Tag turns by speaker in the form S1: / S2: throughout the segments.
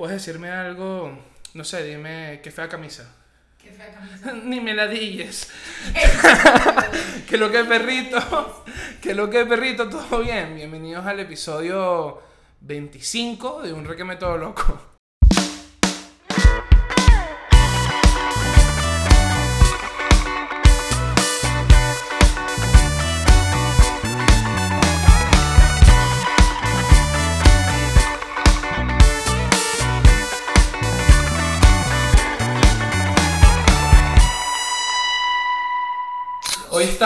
S1: puedes decirme algo, no sé, dime qué fea camisa.
S2: Qué fea camisa.
S1: Ni me la dilles. que lo que perrito, que lo que perrito, todo bien. Bienvenidos al episodio 25 de Un Requeme Todo Loco.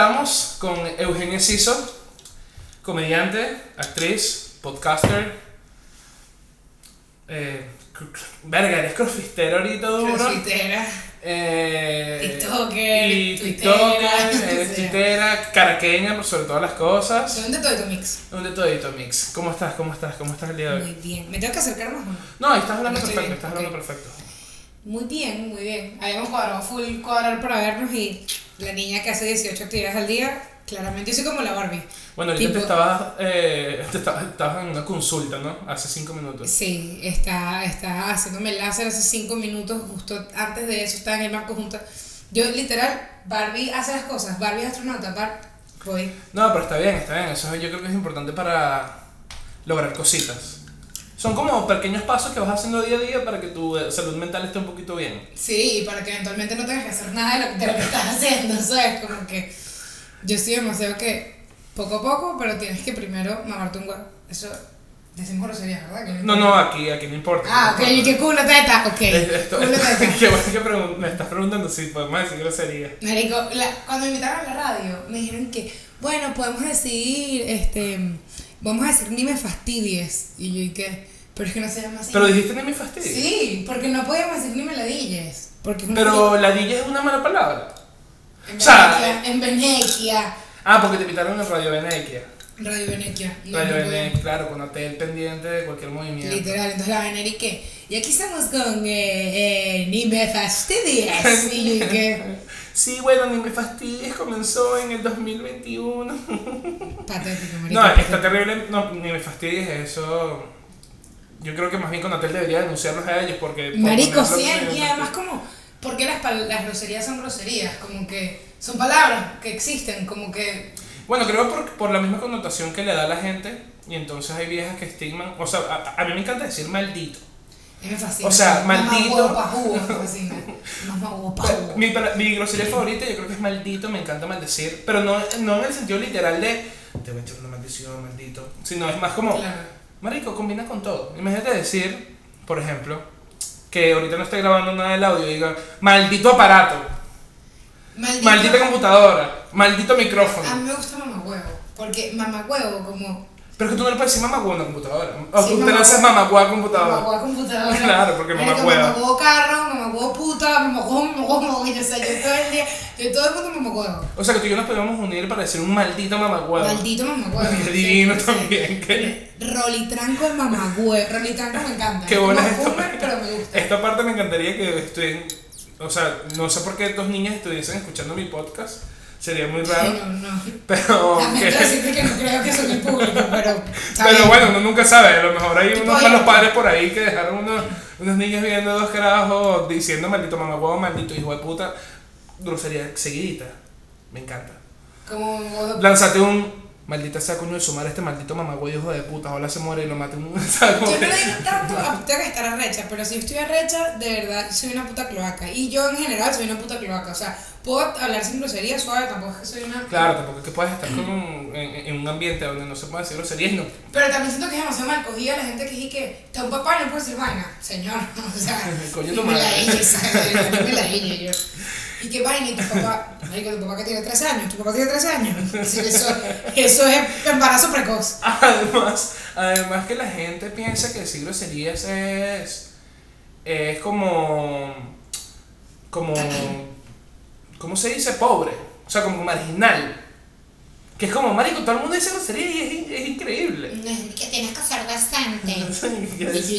S1: Estamos con Eugenia Ciso, comediante, actriz, podcaster. Eh, verga, eres crossfistero ahorita duro.
S2: Crossfitera.
S1: Eh,
S2: TikToker,
S1: y TikToker, eres
S2: sea.
S1: tuitera, caraqueña por sobre todas las cosas.
S2: Son de todo tu mix.
S1: Un de todito mix. ¿Cómo estás? ¿Cómo estás? ¿Cómo estás el día de
S2: Muy
S1: hoy?
S2: bien. ¿Me tengo que acercar más o no?
S1: No, estás hablando perfecto,
S2: bien,
S1: estás
S2: ok.
S1: hablando perfecto.
S2: Muy bien, muy bien. Habíamos cuadrado full cuadrar para vernos y la niña que hace 18 actividades al día, claramente yo soy como la Barbie.
S1: Bueno, ahorita te estabas, eh, te estabas, estabas en una consulta, ¿no? Hace cinco minutos.
S2: Sí, está, está haciéndome el láser hace 5 minutos, justo antes de eso estaba en el banco junto. Yo literal, Barbie hace las cosas, Barbie es astronauta, Bar voy.
S1: No, pero está bien, está bien. Eso yo creo que es importante para lograr cositas. Son como pequeños pasos que vas haciendo día a día para que tu eh, salud mental esté un poquito bien.
S2: Sí, y para que eventualmente no tengas que hacer nada de lo, de lo que estás haciendo, ¿sabes? Como que yo estoy demasiado que poco a poco, pero tienes que primero mamarte un huevo. Eso decimos groserías, ¿verdad? Que
S1: No, no, aquí, aquí no importa.
S2: Ah,
S1: no
S2: ok, y que culo teta, ok.
S1: Esto-
S2: Culo teta.
S1: Qué bueno que pregun- me estás preguntando si podemos decir grosería.
S2: Marico, la- cuando me invitaron a la radio, me dijeron que, bueno, podemos decir, este, vamos a decir ni me fastidies. Y yo, ¿y qué? Pero es que no se llama así.
S1: Pero dijiste ni mi fastidio.
S2: Sí, porque no podíamos decir ni me ladilles. Porque
S1: Pero ladilla es una mala palabra.
S2: En
S1: o sea-
S2: Venecia, en Venecia.
S1: Ah, porque te invitaron en Radio Venequia.
S2: Radio Venecia. No,
S1: Radio. Venequia, claro, con hotel pendiente de cualquier movimiento.
S2: Literal, entonces la venera y qué. Y aquí estamos con eh, eh, Ni me fastidies.
S1: Sí, bueno, ni me fastidies, comenzó en el 2021.
S2: Patético, marico.
S1: No, está terrible, no, ni me fastidies eso. Yo creo que más bien con Hotel debería denunciarlos a ellos porque... por
S2: Marico, sí, y además como, ¿por qué las, las groserías son groserías? Como que son palabras que existen, como que...
S1: Bueno, creo por, por la misma connotación que le da a la gente y entonces hay viejas que estigman... O sea, a, a mí me encanta decir maldito.
S2: me fascina.
S1: O sea, maldito.
S2: jugo.
S1: Mi, mi grosería favorita yo creo que es maldito, me encanta maldecir, pero no, no en el sentido literal de te voy a echar una maldición, maldito, sino es más como,
S2: Claro.
S1: Marico, combina con todo. Imagínate decir, por ejemplo, que ahorita no estoy grabando nada del audio y diga, maldito aparato,
S2: Maldito.
S1: maldita computadora, maldito
S2: A
S1: micrófono.
S2: mí me gusta mamá huevo, porque mamá huevo como...
S1: Pero es que tú no le puedes decir huevo a una computadora. O
S2: Sí,
S1: tú te
S2: mamá
S1: lanzas
S2: huevo.
S1: mamá huevo a computadora.
S2: huevo computadora.
S1: Claro, porque. Mamá
S2: huevo carro, huevo puta, mamá huevo, mamá huevo, mamá huevo. O sea, yo todo el día, yo todo el mundo huevo.
S1: O sea que tú y yo nos podemos unir para decir un maldito huevo.
S2: Maldito huevo.
S1: Qué divino
S2: Sí, sí.
S1: también. que-
S2: Rolitranco mamá huevo. Rolitranco me encanta.
S1: Qué
S2: Es
S1: buena es esta
S2: boomer, pero me gusta.
S1: Esta parte me encantaría que estudien, o sea, no sé por qué dos niñas estuviesen escuchando mi podcast, sería muy raro,
S2: Sí, no, no.
S1: pero
S2: Lamento
S1: que-
S2: decirte que no creo que son el público, pero.
S1: pero bueno, uno nunca sabe, a lo mejor hay unos malos padres por ahí que dejaron unos, unos niños viendo dos carajos diciendo maldito mamá huevo, maldito hijo de puta, grosería seguidita, me encanta.
S2: Como.
S1: Lánzate un maldita sea coño de sumar este maldito mamá huevo hijo de puta, ojalá se muere y lo mate un... Como
S2: Yo no digo tanto, a- tengo que estar arrecha, pero si estoy arrecha, de verdad, soy una puta cloaca. Y yo en general soy una puta cloaca. O sea, puedo hablar sin grosería suave, tampoco es que soy una.
S1: Claro, tampoco es que puedes estar con un- en, en un ambiente donde no se puede decir groserías, no.
S2: Pero también siento que es demasiado mal cogida la gente que dice que está un papá no puede decir vaina. Señor, o sea,
S1: Coño, tu
S2: me la dije, ¿sabes? Me la dije yo. Y que vaina, y tu papá, marico, tu papá que tiene 13 años, tu papá tiene 13 años. Eso, eso es embarazo precoz.
S1: Además, además que la gente piensa que decir groserías es, es como, como, ¿cómo se dice? Pobre, o sea, como marginal. Que es como, marico, todo el mundo dice groserías y es, es increíble.
S2: Que tienes que ser.
S1: Y es-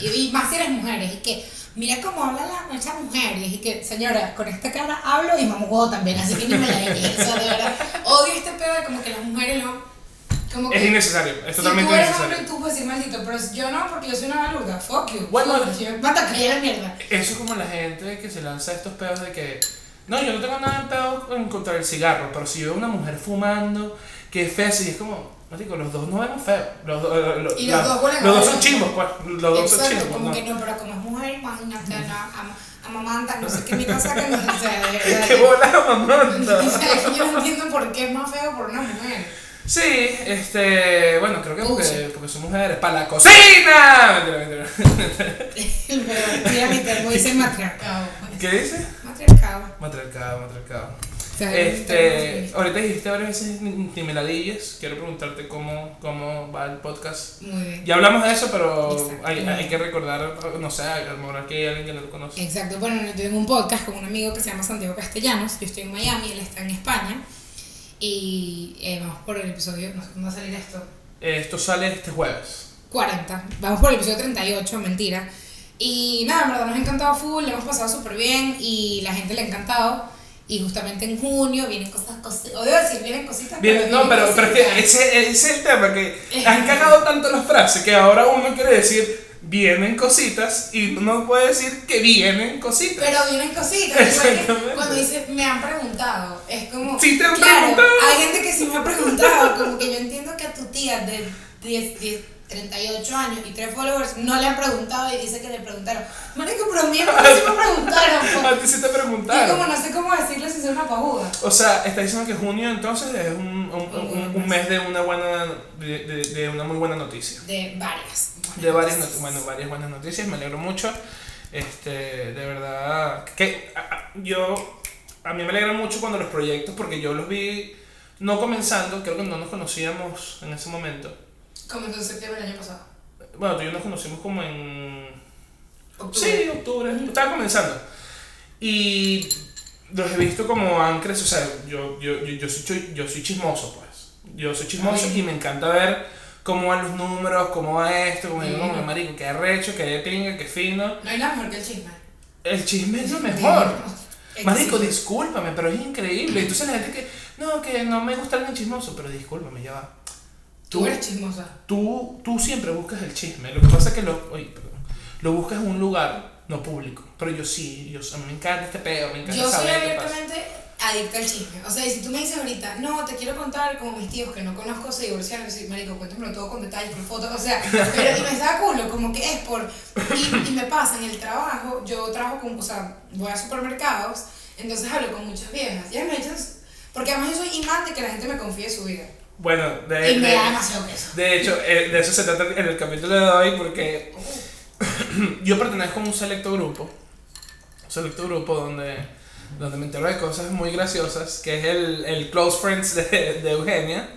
S2: Y, y más si eres mujer, y que mira cómo habla la, esa mujer, y que señora, con esta cara hablo y mamo huevo también, así que ni me la dije, o sea, de verdad, odio este pedo de como que las mujeres no, Como
S1: Es
S2: que
S1: innecesario, es
S2: si
S1: totalmente
S2: tú eres
S1: innecesario.
S2: hombre, tú puedes decir maldito, pero yo no, porque yo soy una balurda. Fuck you.
S1: Bueno.
S2: Si me mata, que la mierda.
S1: Eso es como la gente que se lanza estos pedos de que. No, yo no tengo nada pedo en contra del cigarro, pero si yo veo una mujer fumando, que es fea, y es como. Marico, los dos no vemos feo. Los, do- eh, lo-
S2: Y los
S1: la-
S2: dos huelen
S1: los
S2: a
S1: dos son chimbos, pues. Los dos son chimbos,
S2: como
S1: ¿no?
S2: que no, pero como es mujer, imagínate, la am- amamanta, no sé qué mi cosa que no, o sea.
S1: ¡Qué bola mamanta!
S2: yo no entiendo por qué es más feo por una mujer.
S1: Sí, este. Bueno, creo que porque, porque son mujeres. ¡Para la cocina! Mentira, mentira.
S2: Mi termo dice matriarcado. pues.
S1: ¿Qué dice?
S2: Matriarcado.
S1: Matriarcado, matriarcado.
S2: O sea, un
S1: Este, ahorita dijiste varias veces ni ni me ladilles. Quiero preguntarte cómo, cómo va el podcast.
S2: Muy bien.
S1: Ya hablamos de eso, pero hay, hay que recordar, no sé, a lo mejor aquí hay alguien que no lo conoce.
S2: Exacto, bueno, yo tengo un podcast con un amigo que se llama Santiago Castellanos, yo estoy en Miami, él está en España y eh, vamos por el episodio, no sé cuándo va a salir esto,
S1: Esto sale este jueves.
S2: 40, vamos por el episodio 38, mentira. Y nada, en verdad nos ha encantado full, le hemos pasado súper bien y la gente le ha encantado. Y justamente en junio vienen cosas, cosas, o debo decir, vienen cositas.
S1: Bien, no, pero, pero es que
S2: cositas.
S1: ese, ese es el tema, que han cagado tanto las frases que ahora uno quiere decir vienen cositas y uno puede decir que vienen cositas.
S2: Pero vienen cositas. que
S1: Exactamente.
S2: Cuando dice me han preguntado, es como.
S1: Sí te han
S2: claro,
S1: preguntado.
S2: Hay gente que sí me ha preguntado, como que yo entiendo que a tu tía de 10, 10, 38 años y 3 followers no le han preguntado y dice que le preguntaron. Marico, pero a mí a mí sí me preguntaron.
S1: a ti sí te
S2: Yo como
S1: preguntaron.
S2: no sé cómo decirle si soy una pajuda.
S1: O sea, está diciendo que junio entonces es un, un, un- un- un mes de una buena de, de- de una muy buena noticia.
S2: De varias.
S1: De varias, not- bueno, varias buenas noticias, me alegro mucho. Este, de verdad, que a- yo, a mí me alegra mucho cuando los proyectos, porque yo los vi no comenzando, creo que no nos conocíamos en ese momento.
S2: Como en septiembre del año pasado.
S1: Bueno, tú y yo nos conocimos como en...
S2: Octubre.
S1: Sí, octubre, estaba comenzando. Y los he visto como han crecido, o sea, yo, yo, yo, yo, soy, yo soy chismoso, pues. Yo soy chismoso
S2: Ay.
S1: y me encanta ver cómo van los números, cómo va esto, como digo, como, marico, qué arrecho, qué de pinga, qué fino.
S2: No hay nada mejor que el chisme.
S1: El chisme es lo mejor. Marico, discúlpame, pero es increíble. Entonces la gente que, no, que no me gusta alguien chismoso, pero discúlpame, ya va.
S2: Tú eres chismosa.
S1: tú, tú siempre buscas el chisme. Lo que pasa es que lo, oye, perdón, lo buscas en un lugar no público. Pero yo sí, yo, a mí me encanta este peo, me encanta
S2: Yo soy
S1: saber
S2: abiertamente adicta al chisme. O sea, y si tú me dices ahorita, no, te quiero contar como mis tíos que no conozco se divorciaron, sí, marico, cuéntamelo todo con detalles, con fotos, o sea, pero y me da culo, como que es por. Y, y me pasa en el trabajo, yo trabajo con, o sea, voy a supermercados, entonces hablo con muchas viejas. Ya me echan. Porque además yo soy imán de que la gente me confíe su vida.
S1: Bueno, de,
S2: Y me
S1: de- de hecho, eh, de eso se trata en el capítulo de hoy, porque yo pertenezco a un selecto grupo. Un selecto grupo donde, donde me entero de cosas muy graciosas, que es el, el Close Friends de, de Eugenia.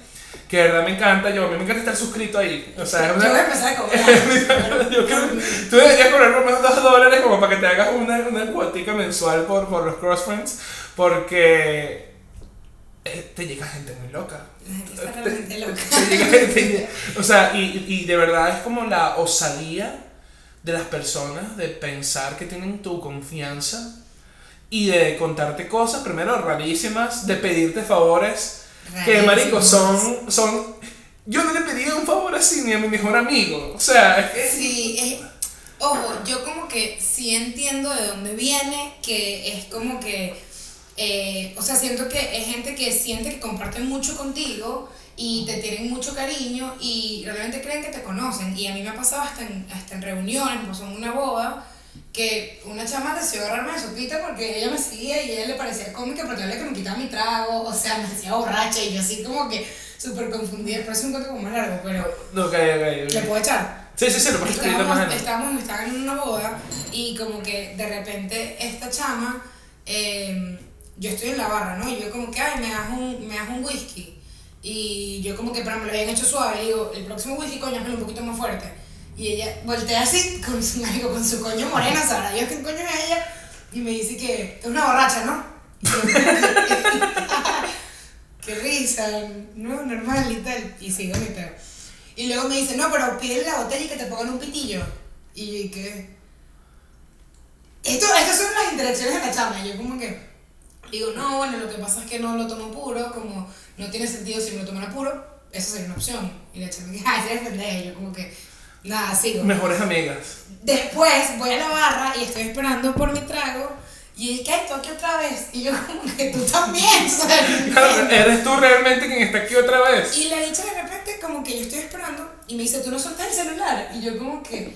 S1: Que de verdad me encanta, yo, a mí me encanta estar suscrito ahí. O sea,
S2: Yo voy a empezar a cobrar.
S1: Yo creo tú deberías cobrar por menos 2 dólares como para que te hagas una, una cuotica mensual por, por los crossfriends porque eh, te llega gente muy loca.
S2: Está
S1: Te-
S2: realmente
S1: te-
S2: loca.
S1: te o sea, y, y de verdad es como la osadía de las personas de pensar que tienen tu confianza y de contarte cosas, primero rarísimas, de pedirte favores que marico son, son yo no le pedí un favor así ni a mi mejor amigo o sea es que
S2: Sí, es, ojo, yo como que sí entiendo de dónde viene, que es como que, eh, o sea, siento que es gente que siente que comparten mucho contigo y te tienen mucho cariño y realmente creen que te conocen. Y a mí me ha pasado hasta en, hasta en reuniones, pasó en una boda, que una chama decidió agarrarme de sopita porque ella me seguía y a ella le parecía cómica porque yo le que me quitaba mi trago, o sea, me decía borracha y yo así como que súper confundida, pero es un cuento como más largo, pero
S1: no ok,
S2: ¿le puedo echar?
S1: sí sí sí lo puedes
S2: estábamos, estábamos, estaban en una boda y como que de repente esta chama, eh, yo estoy en la barra, ¿no? Y yo como que, ay, me das un, me das un whisky. Y yo como que, pero me lo habían hecho suave, y digo, el próximo whisky, coño, hazmelo un poquito más fuerte. Y ella voltea así, con su, con su coño moreno, sabrá Dios qué coño es ella, y me dice que es una borracha, ¿no? Qué risa, no, normal y tal. Y sigo mi pedo. Y luego me dice, no, pero pídele la botella y que te pongan un pitillo. Y yo, ¿y qué? Esto, estas son las interacciones de la chama. Yo como que digo, no, bueno, lo que pasa es que no lo tomo puro, como no tiene sentido si me lo toman a puro. esa sería una opción. Y la chama me dice, ay, eres pendeja. Y yo como que, nada, sigo.
S1: Mejores amigas.
S2: Después voy a la barra y estoy esperando por mi trago. Y ¿qué? ¿Tú aquí otra vez? Y yo como que tú también, ¿sabes?
S1: Claro, ¿Eres tú realmente quien está aquí otra vez?
S2: Y la dicha de repente como que yo estoy esperando y me dice, ¿tú no soltas el celular? Y yo como que...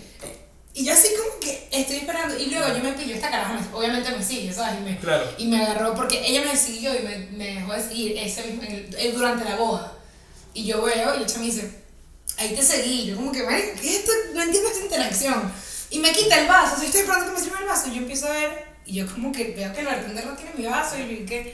S2: Y yo así como que estoy esperando. Y luego yo me pillo esta caraja, me- obviamente me sigue, ¿sabes? Y me,
S1: Claro.
S2: y me agarró porque ella me siguió y me, me dejó de seguir ese mismo, el- eh, durante la boda. Y yo veo y chama me dice, ahí te seguí. Yo como que, "Marica, ¿qué es esto? No entiendo esta interacción. Y me quita el vaso, o sea, estoy esperando que me sirva el vaso. Y yo empiezo a ver y yo como que veo que el bartender no tiene mi vaso y yo que...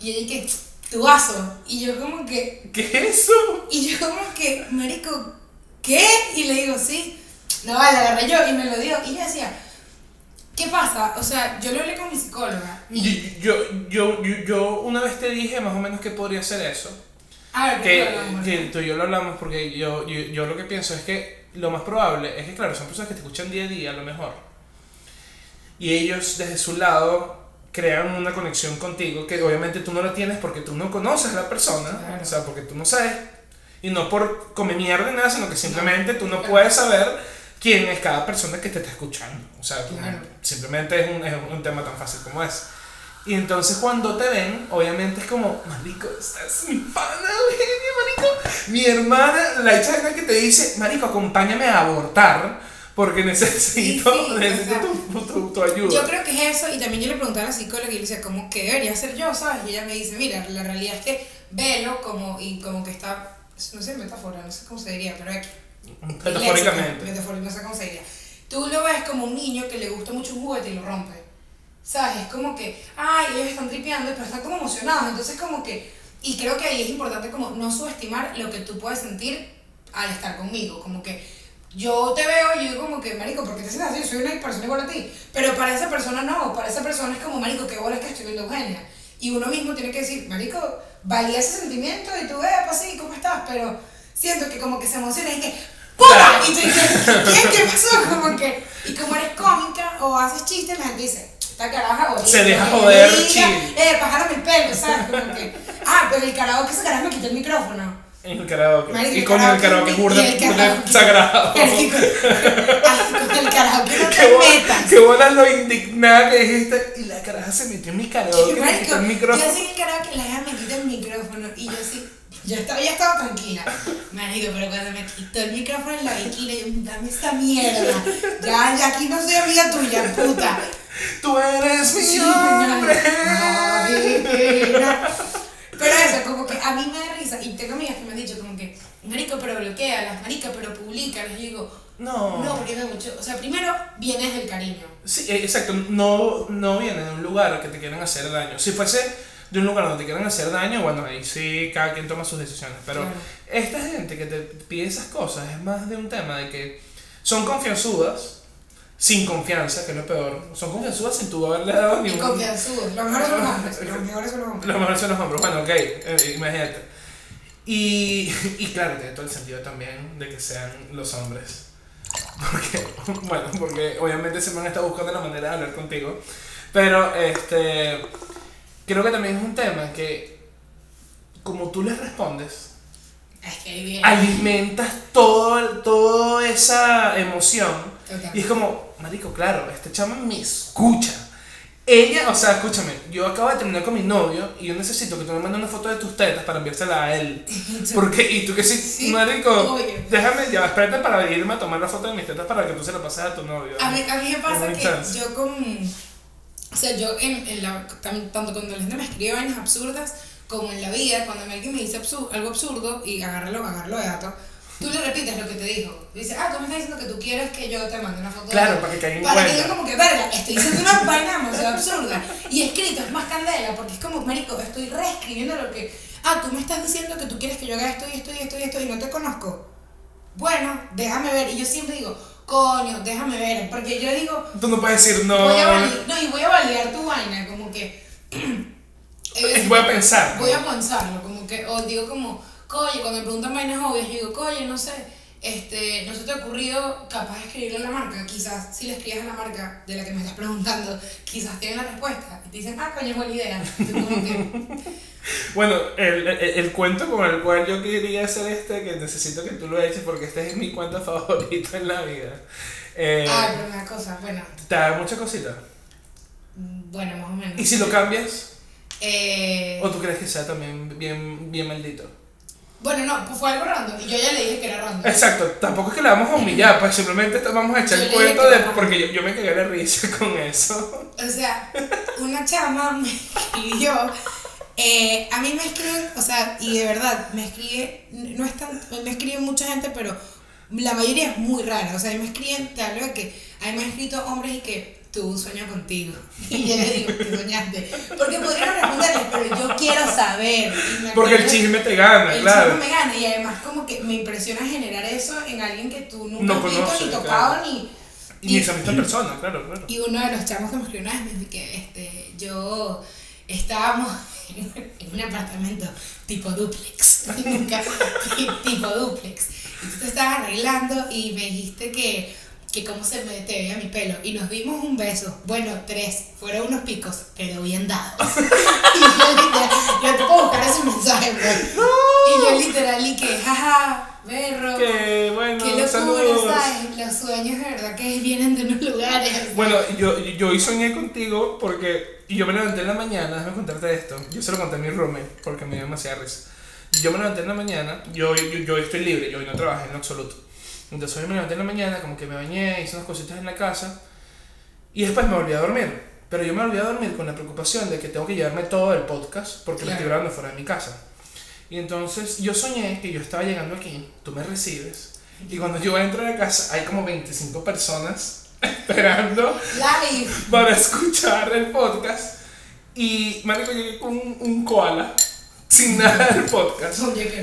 S2: Y ella que, tu vaso. Y yo como que,
S1: ¿Qué es eso?
S2: y yo como que, marico, ¿qué? Y le digo, sí. No, la agarré yo y me lo dio. Y ella decía, ¿qué pasa? O sea, yo lo hablé con mi psicóloga.
S1: Y Yo, yo, yo, yo una vez te dije más o menos que podría ser eso.
S2: A ver,
S1: Que, que tú y yo lo hablamos porque yo, yo, yo lo que pienso es que lo más probable es que, claro, son personas que te escuchan día a día a lo mejor. Y ellos desde su lado crean una conexión contigo que obviamente tú no la tienes porque tú no conoces a la persona,
S2: Claro.
S1: o sea, porque tú no sabes, y no por comer mierda ni nada, sino que simplemente tú no puedes saber quién es cada persona que te está escuchando. O sea,
S2: Claro.
S1: simplemente es un, es un tema tan fácil como es. Y entonces cuando te ven, obviamente es como, marico, esta es mi pana, Eugenia, marico. Mi hermana, la hecha que te dice, marico, acompáñame a abortar porque necesito,
S2: Sí, sí,
S1: necesito tu, tu- tu ayuda.
S2: Yo creo que es eso, y también yo le preguntaba a la psicóloga y le decía, ¿cómo que debería ser yo, sabes? Y ella me dice, mira, la realidad es que velo como, y como que está, no sé, metáfora, no sé cómo se diría, pero aquí.
S1: Metafóricamente.
S2: Metafóricamente, se diría. Tú lo ves como un niño que le gusta mucho un juguete y lo rompe. ¿Sabes? Es como que, ay, ellos están tripeando, pero están como emocionados. Entonces, como que, y creo que ahí es importante como no subestimar lo que tú puedes sentir al estar conmigo. Como que yo te veo y yo digo como que, marico, ¿por qué te sientes así? Soy una persona igual a ti. Pero para esa persona no, para esa persona es como, marico, qué bola es que estoy viendo Eugenia. Y uno mismo tiene que decir, marico, valía ese sentimiento y tú, eh, pues sí, ¿cómo estás? Pero siento que como que se emociona y que, ¡puta! Y tú dices, ¿qué, ¿qué pasó? Como que, y como eres cómica o haces chistes, la gente dice, esta caraja, oye,
S1: Se deja joder, chill.
S2: Eh, pajárame el pelo, ¿sabes? Como que, ah, pero el karaoke ese carajo me quitó el micrófono.
S1: El karaoke.
S2: Marico,
S1: y con el
S2: karaoke
S1: es burda, sagrado.
S2: Marico, ay, con el karaoke no te metas.
S1: qué buena lo indignada que dijiste. Y la caraja se metió en mi karaoke, me
S2: Marico,
S1: quitó el
S2: yo así en el karaoke, la hija me quita el micrófono y yo así, yo estaba, ya estaba tranquila. Marico, pero cuando me quitó el micrófono en la bikini, yo, dame esta mierda. Ya, ya aquí no soy amiga tuya, puta.
S1: Tú eres mi
S2: Sí,
S1: hombre.
S2: Pero eso, como que a mí me da risa, y tengo amigas que me han dicho como que, marico, pero bloquealas, marica, pero publicalas. Y yo digo,
S1: No.
S2: no, porque me mucho. O sea, primero vienes del cariño.
S1: Sí, exacto. No, no viene de un lugar que te quieran hacer daño. Si fuese de un lugar donde te quieran hacer daño, bueno, ahí sí cada quien toma sus decisiones. Pero
S2: Claro.
S1: esta gente que te pide esas cosas es más de un tema de que son confianzudas, sin confianza, que es lo peor. Son confianzudas sin tú haberle dado ni
S2: Y confianzudos. Los mejores son los hombres. Los mejores son los hombres.
S1: Los mejores son los hombres. Bueno, ok, eh, imagínate. Y, y claro, tiene todo el sentido también de que sean los hombres. Porque, bueno, porque obviamente se me han estado buscando la manera de hablar contigo. Pero, este, creo que también es un tema que, como tú les respondes,
S2: Es que
S1: alimentas todo, toda esa emoción. Y es como, marico, claro, este chama me escucha. Ella, o sea, escúchame, yo acabo de terminar con mi novio y yo necesito que tú me mandes una foto de tus tetas para enviársela a él. Porque, y tú que sí,
S2: Sí,
S1: marico,
S2: obvio.
S1: déjame, ya, espérate para irme a tomar la foto de mis tetas para que tú se la pases a tu novio.
S2: A mí, a mí me pasa que
S1: chance.
S2: yo con... O sea, yo en, en la, tanto cuando la gente me escribe vainas absurdas, como en la vida, cuando alguien me dice absu- algo absurdo y agárralo, agárralo de dato, tú le repites lo que te dijo. Dice, ah, tú me estás diciendo que tú quieres que yo te mande una foto
S1: Claro,
S2: de
S1: para que caiga en
S2: Para que yo como que, verga, estoy diciendo una vaina demasiado absurda. Y escrito es más candela, porque es como, marico, estoy reescribiendo lo que... Ah, tú me estás diciendo que tú quieres que yo haga esto y esto y esto y esto y no te conozco. Bueno, déjame ver. Y yo siempre digo, coño, déjame ver. Porque yo digo,
S1: Tú no puedes decir no.
S2: voy a no, y voy a validar tu vaina, como que... eh,
S1: Voy a pensar.
S2: Voy a pensarlo, como que, o digo como, coño, cuando me preguntan vainas obvias, digo, coño, no sé, este, no se te ha ocurrido capaz de escribirle a la marca, quizás si le escribes a la marca de la que me estás preguntando, quizás tienen la respuesta, y te dicen, ah, coño, es buena idea.
S1: Bueno, el, el, el cuento con el cual yo quería hacer este, que necesito que tú lo eches porque este es mi cuento favorito en la vida. Eh,
S2: Ah, pero una cosa, bueno,
S1: ¿Te da mucha cosita?
S2: bueno, más o menos.
S1: ¿Y si lo cambias?
S2: Eh,
S1: ¿O tú crees que sea también bien, bien maldito?
S2: Bueno, no, pues fue algo random. Y yo ya le dije que era random.
S1: Exacto, tampoco es que la vamos a humillar, pues simplemente te vamos a echar el cuento de. Porque yo, yo me cagué de risa con eso.
S2: O sea, una chama me escribió. eh, a mí me escriben, o sea, y de verdad, me escribe, no es tan, me escribe mucha gente, pero la mayoría es muy rara. O sea, a mí me escriben, te hablo de que a mí me han escrito hombres y que tú sueño contigo. Y yo le digo, ¿qué soñaste? Porque podrían responderles, pero yo quiero saber. Y
S1: Porque el chisme te gana,
S2: el
S1: claro.
S2: chisme me gana y además como que me impresiona generar eso en alguien que tú nunca
S1: No
S2: has visto
S1: conoces,
S2: ni tocado
S1: claro.
S2: ni...
S1: Y ni esa misma persona, claro, claro.
S2: Y uno de los chamos que me escribió una vez me dice que este, yo estábamos en, en un apartamento tipo duplex, nunca, tipo duplex. Y tú te estabas arreglando y me dijiste que, que cómo se me te veía mi pelo. Y nos dimos un beso, bueno, tres, fueron unos picos, pero bien dados. y yo literal, yo te puedo buscar ese mensaje, pues. Y yo literal, y que, jaja, berro.
S1: Que bueno,
S2: Qué locura,
S1: saludos.
S2: ¿sabes? Los sueños de verdad que vienen de unos lugares.
S1: Bueno, yo, yo hoy soñé contigo porque y yo me levanté en la mañana, déjame contarte esto. Yo se lo conté a mi roommate porque me dio demasiada risa. Yo me levanté en la mañana, yo, yo, yo estoy libre, yo hoy no trabajé en absoluto. Entonces hoy me levanté en la mañana, como que me bañé, hice unas cositas en la casa y después me volví a dormir. Pero yo me volví a dormir con la preocupación de que tengo que llevarme todo el podcast porque lo estoy
S2: Claro.
S1: grabando fuera de mi casa. Y entonces yo soñé que yo estaba llegando aquí, tú me recibes, y cuando yo entro a la casa hay como 25 personas esperando
S2: Live.
S1: para escuchar el podcast. Y marico, llegué con un, un koala sin nada del podcast.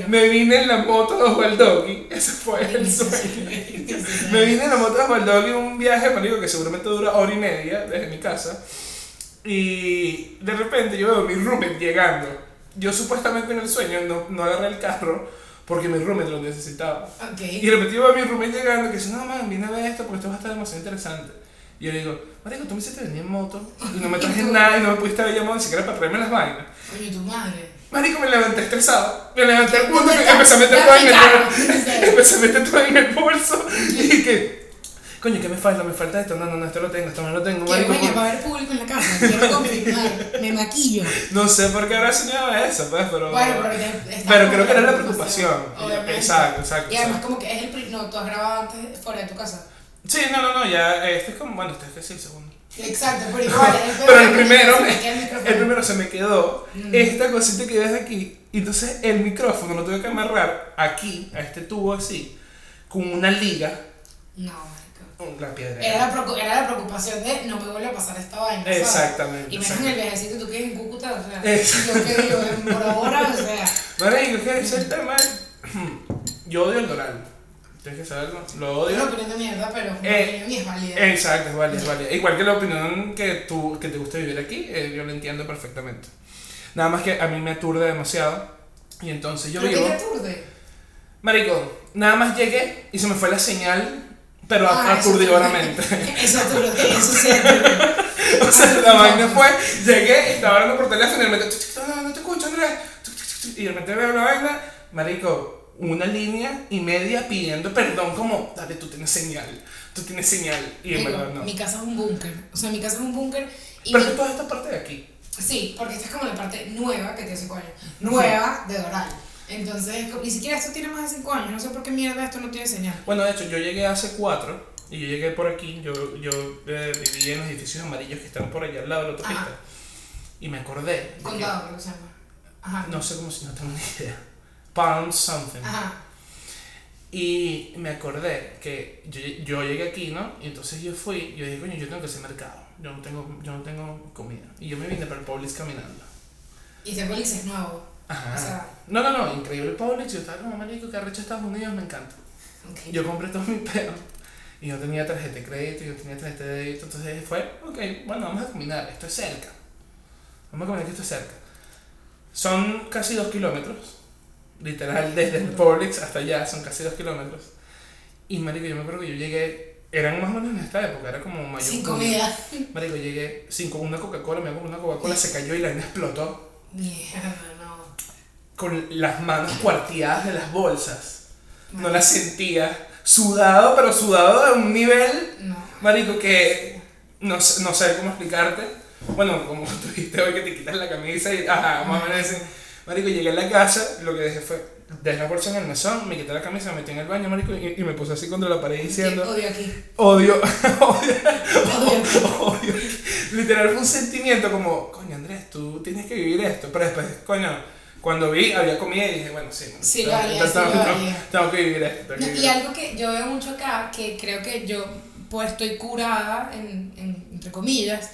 S1: Me vine en la moto de Oswald Doggy, ese fue el sueño. Me vine en la moto de Oswald Doggy un viaje, marico, que seguramente dura hora y media desde mi casa. Y de repente yo veo a mi roommate llegando. Yo supuestamente en el sueño no, no agarré el carro porque mi roommate lo necesitaba.
S2: Ok.
S1: Y de repente yo veo a mi roommate llegando que dice, no, man, vine a ver esto porque esto va a estar demasiado interesante. Y yo le digo, marico, tú me hiciste venir en moto y no me traje nada y no me pudiste haber llamado ni siquiera para traerme las vainas.
S2: Oye, tu madre.
S1: Marico, me levanté estresado. Me levanté al punto
S2: ¿Dónde
S1: que empecé a meter todo en el bolso. Empecé a meter todo en el bolso. Y que, coño, ¿qué me falta? Me falta esto. No, no, no, esto lo tengo, esto no lo tengo.
S2: Quiero
S1: Marico,
S2: coño, para ver público en la casa. Quiero confirmar. Me maquillo.
S1: no sé por qué ahora soñaba eso, pues, pero.
S2: Bueno, pero
S1: pero creo que era la
S2: preocupación, obviamente.
S1: Exacto, exacto.
S2: Y además
S1: exacto.
S2: como que es el... No, tú has grabado antes fuera de tu casa.
S1: Sí, no, no, no, ya. Este es como. Bueno, este es el segundo.
S2: Exacto, pero igual. es
S1: Pero el
S2: que
S1: primero,
S2: el
S1: el primero se me quedó
S2: Mm.
S1: esta cosita que ves aquí. Y entonces el micrófono lo tuve que amarrar aquí, a este tubo así, con una liga,
S2: No,
S1: la piedra.
S2: Era la, era la preocupación de no me vuelve a pasar esta vaina.
S1: Exactamente.
S2: Y menos en el viajecito tú que en Cúcuta, o sea, yo que digo, por ahora, o sea,
S1: Marico, ¿qué es el tema? Yo odio el Doral. Tienes que saberlo. Lo
S2: es
S1: odio.
S2: una opinión de mierda, pero
S1: Eh,
S2: es válida.
S1: Exacto, es válida, es válida. Igual que la opinión que, tú, que te gusta vivir aquí, eh, yo lo entiendo perfectamente. Nada más que a mí me aturde demasiado. Y entonces yo
S2: ¿Pero
S1: vivo.
S2: qué te aturde?
S1: Marico, nada más llegué y se me fue la señal, pero
S2: Ah, eso
S1: aturdidoramente.
S2: Eso aturde, eso sí aturde.
S1: o sea, la vaina fue, llegué, estaba hablando por teléfono y de repente, "Chuc, chuc, no, te escucho, Andrés. Chuc, chuc, chuc", Y de repente veo la vaina, marico, una línea y media pidiendo perdón como, dale, tú tienes señal, tú tienes señal. Y en verdad no.
S2: Mi casa es un búnker. O sea, mi casa es un búnker
S1: Pero
S2: mi-
S1: toda esta parte de aquí.
S2: Sí, porque esta es como la parte nueva que tiene 5 años. Nueva de Doral. Entonces, ni siquiera esto tiene más de 5 años. No sé por qué mierda esto no tiene señal.
S1: Bueno, de hecho, yo llegué hace cuatro y yo llegué por aquí, yo, yo eh, viví en los edificios amarillos que están por allá al lado de la autopista.
S2: Ajá.
S1: Y me acordé. de que-
S2: Condado, creo que se llama. Ajá.
S1: No sé cómo si no tengo ni idea. Palm something.
S2: Ajá.
S1: Y me acordé que yo, yo llegué aquí, ¿no? Y entonces yo fui, yo dije, coño, yo tengo que hacer mercado. Yo no tengo, yo no tengo comida. Y yo me vine para el Publix caminando.
S2: Y ese Publix es nuevo.
S1: Ajá.
S2: O sea-
S1: no, no, no, increíble Publix. Yo estaba como marico, que arrecho Estados Unidos, me encanta.
S2: Ok.
S1: Yo compré todo mi pelo. Y yo tenía tarjeta de crédito, yo tenía tarjeta de débito. Entonces fue, ok, bueno, vamos a caminar. Esto es cerca. Vamos a caminar que esto es cerca. Son casi dos kilómetros. Literal, desde el Publix hasta allá son casi dos kilómetros. Y marico, yo me acuerdo que yo llegué, eran más o menos en esta época, era como mayo.
S2: Sin comida.
S1: Marico, llegué sin con una Coca-Cola, me hago una Coca-Cola, se cayó y la vaina explotó.
S2: Mierda, no.
S1: con las manos cuarteadas de las bolsas. No las sentía. Sudado, pero sudado a un nivel,
S2: No.
S1: marico, que no, no sé cómo explicarte. Bueno, como tú dijiste hoy que te quitas la camisa y, ajá, más o menos. Marico, llegué a la casa, lo que dejé fue, dejé la bolsa en el mesón, me quité la camisa, me metí en el baño, marico, y, y me puse así contra la pared diciendo,
S2: odio aquí.
S1: odio, odio,
S2: Odio aquí.
S1: odio. Literal fue un sentimiento como, coño Andrés, tú tienes que vivir esto. Pero después, coño, cuando vi, había comida y dije, bueno, sí,
S2: Sí,
S1: tengo-
S2: lo haría,
S1: tengo,
S2: sí,
S1: tengo- que vivir esto.
S2: No, y algo que yo veo mucho acá, que creo que yo pues estoy curada, en, en- entre comillas,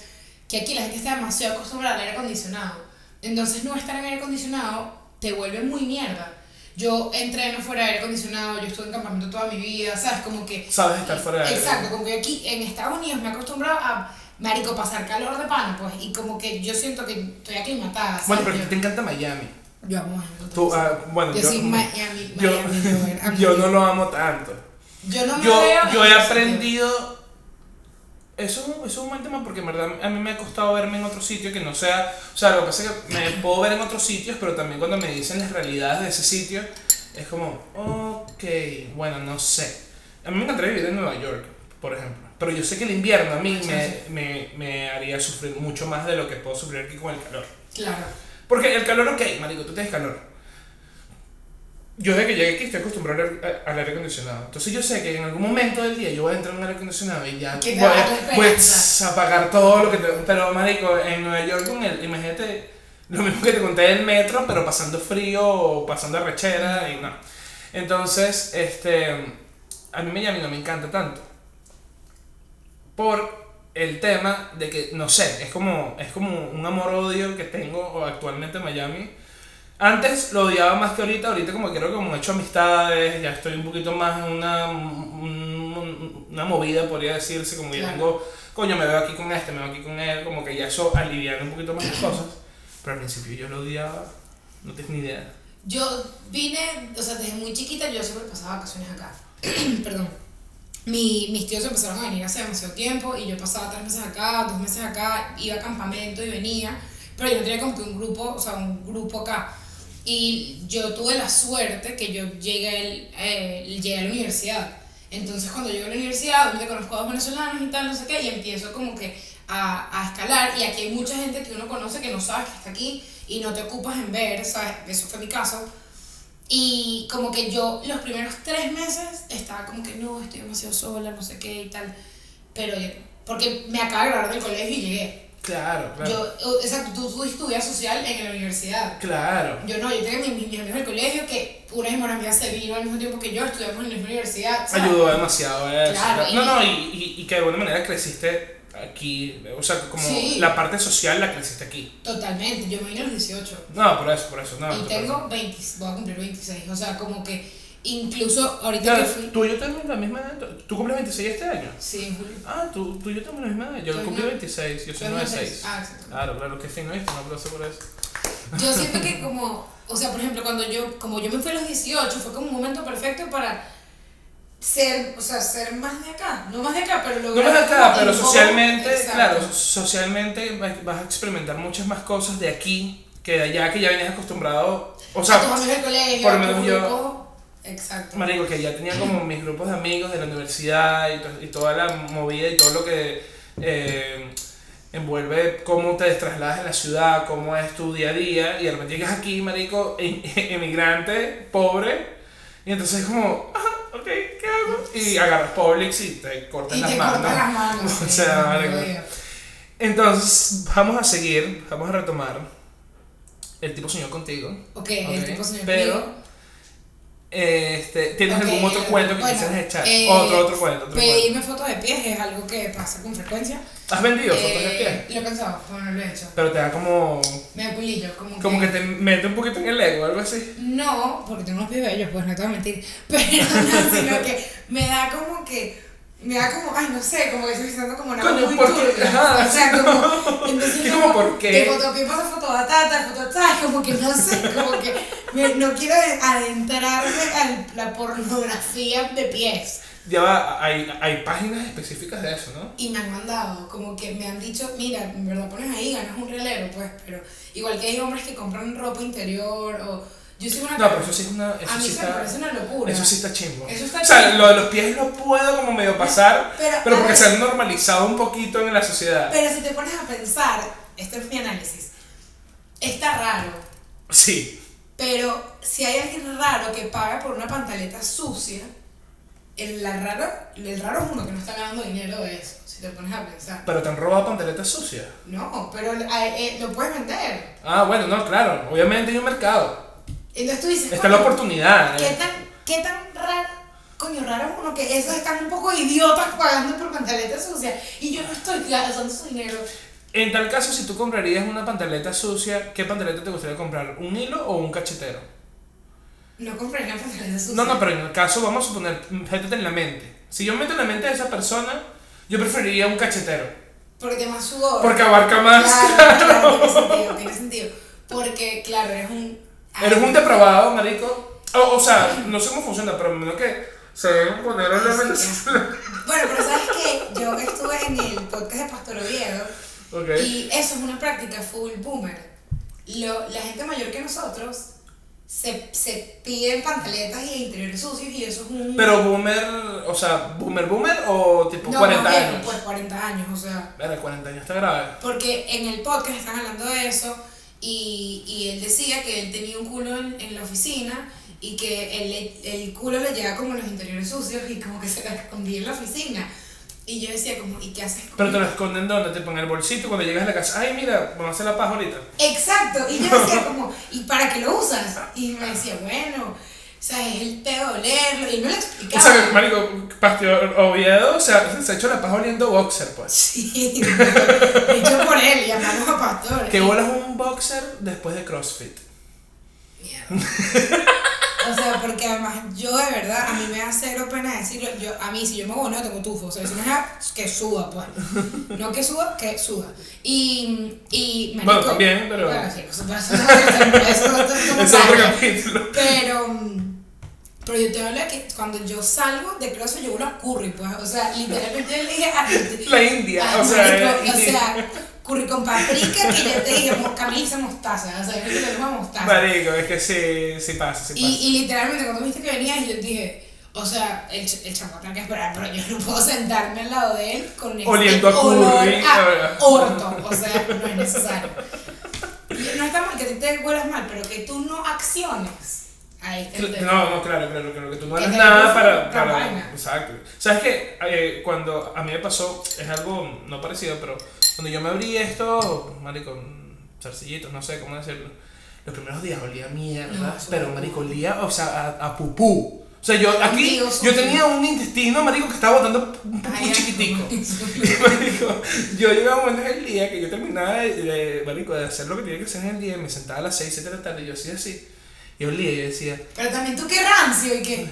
S2: que aquí la gente está demasiado acostumbrada al aire acondicionado. Entonces no estar en aire acondicionado te vuelve muy mierda. Yo entreno fuera de aire acondicionado, yo estuve en campamento toda mi vida, ¿sabes? Como que...
S1: Sabes estar fuera de aire.
S2: Exacto, como que aquí en Estados Unidos me he acostumbrado a, marico, pasar calor de pana, pues, y como que yo siento que estoy aclimatada, ¿sabes?
S1: Bueno, pero
S2: yo,
S1: te encanta Miami.
S2: yo amo Miami,
S1: Tú, ah, bueno,
S2: yo,
S1: yo,
S2: soy Miami,
S1: yo,
S2: Miami amo
S1: yo no lo amo tanto.
S2: Yo no me
S1: Yo,
S2: veo
S1: yo he aprendido. Eso, es un- eso es un buen tema porque en verdad a mí me ha costado verme en otro sitio que no sea. O sea, lo que pasa es que me puedo ver en otros sitios, pero también cuando me dicen las realidades de ese sitio, es como, ok, bueno, no sé. A mí me encantaría vivir en Nueva York, por ejemplo. Pero yo sé que el invierno a mí
S2: Sí,
S1: me,
S2: sí.
S1: me, me haría sufrir mucho más de lo que puedo sufrir aquí con el calor.
S2: Claro.
S1: Porque el calor, ok, marico, tú tienes calor. Yo desde que llegué aquí estoy acostumbrado al, aire acondicionado. Entonces yo sé que en algún momento del día yo voy a entrar en un aire acondicionado y ya voy,
S2: a
S1: voy
S2: esperanza.
S1: apagar todo lo que te... Pero marico, en Nueva York con el... Imagínate lo mismo que te conté del metro, pero pasando frío o pasando rechera y no. Entonces, este... A mí Miami no me encanta tanto. Por el tema de que, no sé, es como, es como un amor-odio que tengo actualmente en Miami. Antes lo odiaba más que ahorita, ahorita como creo que como he hecho amistades, ya estoy un poquito más en una, un- una movida, podría decirse, como que
S2: Claro.
S1: tengo, coño, me veo aquí con este, me veo aquí con él, como que ya eso aliviana un poquito más las cosas. Pero al principio yo lo odiaba, no tienes ni idea.
S2: Yo vine, o sea, desde muy chiquita yo siempre pasaba vacaciones acá. Perdón. Mi, mis tíos empezaron a venir hace demasiado tiempo y yo pasaba tres meses acá, dos meses acá, iba a campamento y venía, pero yo no tenía como que un grupo, o sea, un grupo acá. Y yo tuve la suerte que yo llegué, el- eh, llegué a la universidad. Entonces cuando llego a la universidad, donde conozco a dos venezolanos y tal, no sé qué, y empiezo como que a, a escalar. Y aquí hay mucha gente que uno conoce que no sabes que está aquí y no te ocupas en ver, ¿sabes? Eso fue mi caso. Y como que yo los primeros tres meses estaba como que no, estoy demasiado sola, no sé qué y tal. Pero porque me acabo de graduar del colegio y llegué.
S1: Claro, claro.
S2: Yo, exacto, tú tu vida social en la universidad.
S1: Claro.
S2: Yo no, yo tenía mis, mis amigos del colegio que una de mis amigas se vino al mismo tiempo que yo, estudiamos en la misma universidad. ¿sabes?
S1: Ayudó demasiado eso.
S2: Claro,
S1: no,
S2: y-
S1: no, y, y, y que de alguna manera creciste aquí, o sea, como
S2: Sí.
S1: la parte social la creciste aquí.
S2: Totalmente, yo me vine a los 18.
S1: No, por eso, por eso, no.
S2: y tengo 20, voy a cumplir 26. O sea, como que incluso ahorita
S1: Claro,
S2: que fui.
S1: tú y yo tenemos la misma edad. ¿Tú cumples 26 este año?
S2: Sí, julio.
S1: Ah, tú, tú y yo tenemos la misma edad. Yo cumplí
S2: no.
S1: 26, yo soy
S2: Tú no
S1: 96.
S2: seis. Ah, exacto.
S1: Claro, claro, que fino esto, no aplauso por eso.
S2: Yo siento que como, o sea, por ejemplo, cuando yo, como yo me fui a los 18, fue como un momento perfecto para ser, o sea, ser más de acá. No más de acá, pero
S1: No
S2: lograr
S1: más acá,
S2: como
S1: pero socialmente,
S2: Exacto.
S1: claro, socialmente vas a experimentar muchas más cosas de aquí que de allá que ya venías acostumbrado. O
S2: a tus
S1: sea,
S2: amigos del colegio,
S1: por lo menos yo-.
S2: Exacto.
S1: Marico, que ya tenía como mis grupos de amigos de la universidad y, to- y toda la movida y todo lo que eh, envuelve cómo te trasladas en la ciudad, cómo es tu día a día, y de repente llegas aquí, marico, em- emigrante, pobre, y entonces es como, ajá, ok, ¿qué hago? Y agarras Publix y te cortas
S2: Y
S1: las
S2: te
S1: manos.
S2: cortan las manos.
S1: O sea, marico. Entonces, vamos a seguir, vamos a retomar. El tipo soñó contigo.
S2: Ok, el
S1: Ok,
S2: tipo soñó
S1: pero-
S2: conmigo.
S1: Este, ¿Tienes
S2: Ok,
S1: algún otro cuento que
S2: bueno,
S1: quisieras echar?
S2: eh,
S1: otro, otro cuento. Otro cuento.
S2: Pedirme fotos de pies es algo que pasa con frecuencia.
S1: ¿Has vendido fotos de
S2: Eh,
S1: pie?
S2: Lo he pensado, pero no lo he hecho.
S1: Pero te da como.
S2: Me da culillo, como,
S1: Como que te mete un poquito en el ego, algo así.
S2: No, porque tengo unos pies bellos, pues no te voy a mentir. Pero no, sino que me da como que. Me da como, ay, no sé, como que estoy pensando como una
S1: Coño,
S2: muy
S1: ¿por qué?
S2: turbia.
S1: Ajá,
S2: O sea, como. Entonces,
S1: ¿Y como por qué?
S2: De fotopie pasa foto batata, foto tal, como que no sé, como que me- no quiero adentrarme a la pornografía de pies.
S1: Ya va, hay, hay páginas específicas de eso, ¿no?
S2: Y me han mandado, como que me han dicho, mira, en verdad pones ahí, ganas un relero, pues, pero igual que hay hombres que compran ropa interior o Yo soy una
S1: No, pero eso sí es una. Eso
S2: A mí
S1: sí
S2: se me
S1: está,
S2: parece una locura.
S1: eso sí está chimbo.
S2: Eso está
S1: o sea,
S2: chimbo.
S1: lo de los pies lo puedo como medio pasar,
S2: Pero,
S1: pero
S2: a
S1: porque
S2: ver.
S1: se han normalizado un poquito en la sociedad.
S2: Pero si te pones a pensar, este es mi análisis, está raro,
S1: Sí.
S2: pero si hay alguien raro que paga por una pantaleta sucia, el, la raro, el raro es uno que no está ganando dinero de eso, si te pones a pensar.
S1: Pero te han robado pantaletas sucias.
S2: No, pero eh, eh, lo puedes vender.
S1: Ah, bueno, no, claro. Obviamente hay un mercado.
S2: Entonces tú dices,
S1: Está la
S2: "Coño,
S1: oportunidad.
S2: ¿Qué
S1: eh.
S2: tan, qué tan raro? Coño, raro es uno que esos están un poco idiotas pagando por pantaletas sucias y yo no estoy gastando su dinero.
S1: En tal caso, si tú comprarías una pantaleta sucia, ¿qué pantaleta te gustaría comprar? ¿Un hilo o un cachetero?
S2: No compraría pantaletas sucias.
S1: No, no, pero en el caso, vamos a suponer, métete en la mente. Si yo me meto en la mente de esa persona, yo preferiría un cachetero.
S2: Porque más sudor.
S1: Porque abarca más.
S2: Claro, claro, tiene sentido, tiene sentido. Porque, claro, eres un.
S1: Eres un depravado, marico. O, o sea, no sé cómo funciona, pero menos que se deben poner en la mente.
S2: Bueno, pero ¿sabes qué? Yo estuve en el podcast de Pastor Oviedo
S1: ok.
S2: y eso es una práctica full boomer. Lo, la gente mayor que nosotros se, se piden pantaletas y interiores sucios y eso es un.
S1: Pero boomer, o sea, boomer, boomer o tipo
S2: no,
S1: 40
S2: más bien,
S1: años.
S2: Pues 40 años, o sea.
S1: Mira, 40 años está grave.
S2: Porque en el podcast están hablando de eso y, y él decía que él tenía un culo en, en la oficina y que el, el culo le llega como los interiores sucios y como que se lo escondía en la oficina. Y yo decía como, ¿y qué haces con
S1: Pero te lo esconden donde, tipo en el bolsito cuando llegas a la casa. Ay, mira, vamos a hacer la paja ahorita.
S2: Exacto, y yo decía como, ¿y para qué lo usas? Y me decía, bueno, o sea, es el pedo olerlo, y me lo
S1: O
S2: explicaba.
S1: sea, que, marico, Pastor Oviedo, o sea, se ha hecho la paja oliendo boxer, pues.
S2: Sí, dicho por él, y amamos a Pastor.
S1: Que vuelas un boxer después de CrossFit.
S2: Mierda. O sea, porque además yo de verdad, a mí me da cero pena decirlo. Yo, a mí, si yo me hago no tengo tufo. O sea, si me da que suda, pues. No que suda, que suda. Y. y marico,
S1: Bueno, también, pero-
S2: Bueno, sí, eso, eso, eso,
S1: Es otro capítulo.
S2: Pero. Pero yo te hablo de que cuando yo salgo de CrossFit, yo vuelvo a curry, pues. O sea, literalmente yo le dije a.
S1: La India, o sea.
S2: marico, o
S1: eh,
S2: sea, curry con paprika que yo te dije, mo- camisa mostaza, o sea, yo le dije mostaza.
S1: Marico, es que sí, sí pasa, sí pasa.
S2: Y, y literalmente cuando viste que venías, yo dije, o sea, el, el chamo tiene que esperar, pero yo no puedo sentarme al lado de él con este
S1: Oliendo a
S2: olor
S1: curry,
S2: a orto, o sea, no es necesario. No está mal que te huelas mal, pero que tú no acciones. Ahí está tema.
S1: No, no, claro, claro, claro, que tú no hagas
S2: te
S1: nada para, para...
S2: vaina.
S1: Exacto. ¿Sabes qué? Eh, cuando a mí me pasó, es algo no parecido, pero cuando yo me abrí esto, marico, zarcillitos, no sé cómo decirlo, los primeros días olía mierda,
S2: eso
S1: pero marico, olía, o sea, a, a pupú. O sea, yo aquí, yo tenía un intestino, marico, que estaba botando un pupú chiquitico.
S2: eso.
S1: Marico, yo llegaba a momentos del día que yo terminaba de, de, marico, de hacer lo que tenía que hacer en el día, me sentaba a las 6, 7 de la tarde y yo hacía así. Y olía y yo decía,
S2: Pero también tú qué rancio y qué.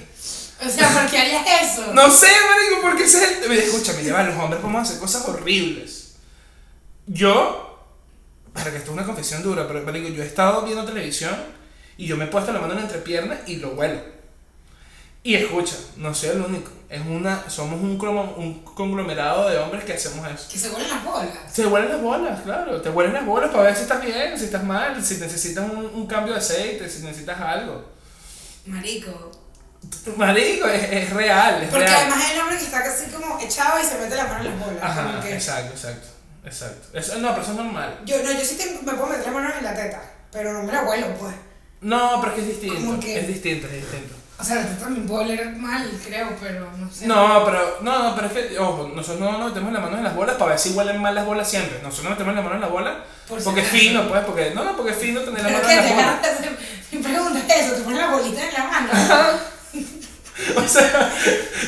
S2: O sea, ¿por qué harías eso?
S1: No sé, marico, porque es el... Escúchame, va, los hombres podemos hacer cosas horribles. Yo, para que esto es una confesión dura, pero marico, yo he estado viendo televisión y yo me he puesto la mano en la entrepierna y lo huelo. Y escucha, no soy el único. Es una, somos un, cromo- un conglomerado de hombres que hacemos eso.
S2: Que se huelen las bolas.
S1: Se huelen las bolas, claro. Te huelen las bolas para ver si estás bien, si estás mal, si necesitas un, un cambio de aceite, si necesitas algo.
S2: Marico.
S1: Marico, es, es real, es
S2: Porque
S1: real.
S2: además hay el hombre que está casi como echado y se mete la mano en las bolas.
S1: Ajá,
S2: que-
S1: exacto, exacto, exacto. Eso, no, pero eso es normal.
S2: Yo, no, yo sí tengo- me puedo meter la mano en la teta, pero no me la huelo, pues.
S1: No, pero es que es distinto.
S2: ¿Cómo que?
S1: Es distinto, es distinto.
S2: O sea, la teta también puedo oler mal, creo, pero no sé.
S1: No, pero, no, no, pero es que, ojo, nosotros no nos metemos las manos en las bolas para ver si huelen mal las bolas siempre. Nosotros nos metemos las manos en las bolas
S2: Por
S1: porque es fino, pues, porque, no, no, porque es fino tener la
S2: Pero
S1: mano
S2: que
S1: en las bolas.
S2: Mi pregunta es eso, te pones la bolita en la mano.
S1: O sea,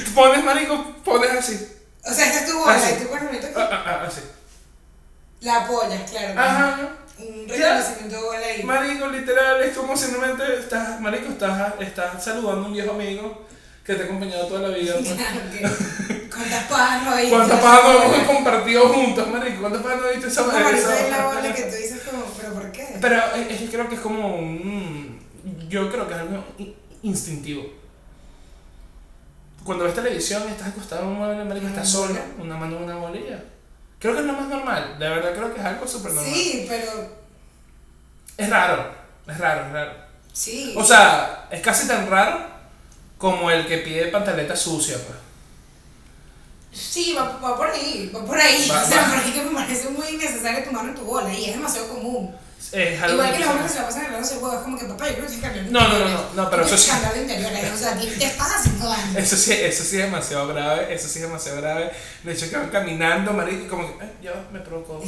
S1: tú pones, marico, pones así.
S2: O sea, esta es tu bola
S1: Así.
S2: y tú pones.
S1: Ah, ah, ah, así.
S2: La apoyas, claro.
S1: Ajá.
S2: Un reconocimiento de ahí.
S1: Marico, literal, es como simplemente estás, marico, estás, estás saludando a un viejo amigo que te ha acompañado toda la vida. pues.
S2: ¿Cuántas pajas no hay?
S1: ¿Cuántas pajas no hemos compartido juntos, marico? ¿Cuántas pajas no viste esa
S2: ¿Cómo aparece
S1: esa-
S2: en la bola que tú dices como, pero por qué?
S1: Pero es es que creo que es como un... Yo creo que es algo in- instintivo. Cuando ves televisión estás acostado en un mueble, marico,
S2: Una
S1: estás solo,
S2: bola.
S1: una mano en una bolilla. Creo que es lo más normal, de verdad creo que es algo súper normal.
S2: Sí, pero.
S1: Es raro, es raro, es raro.
S2: Sí.
S1: O sea, es casi tan raro como el que pide pantaleta sucia, pues.
S2: Sí, va, va por ahí, va por ahí.
S1: Va-
S2: o sea,
S1: va.
S2: porque me parece muy innecesario tu mano en tu bola y es demasiado común.
S1: Es algo
S2: Igual que los hombres que se la pasan arreglándose el huevo, es como que papá, yo creo que que cambiar
S1: No, no, no, no, no, pero eso sí.
S2: interiores, o sea, te, te estás haciendo daño.
S1: Eso sí, eso sí es demasiado grave, eso sí es demasiado grave. De hecho, que van caminando, marico, y como que, ay, ya me provocó.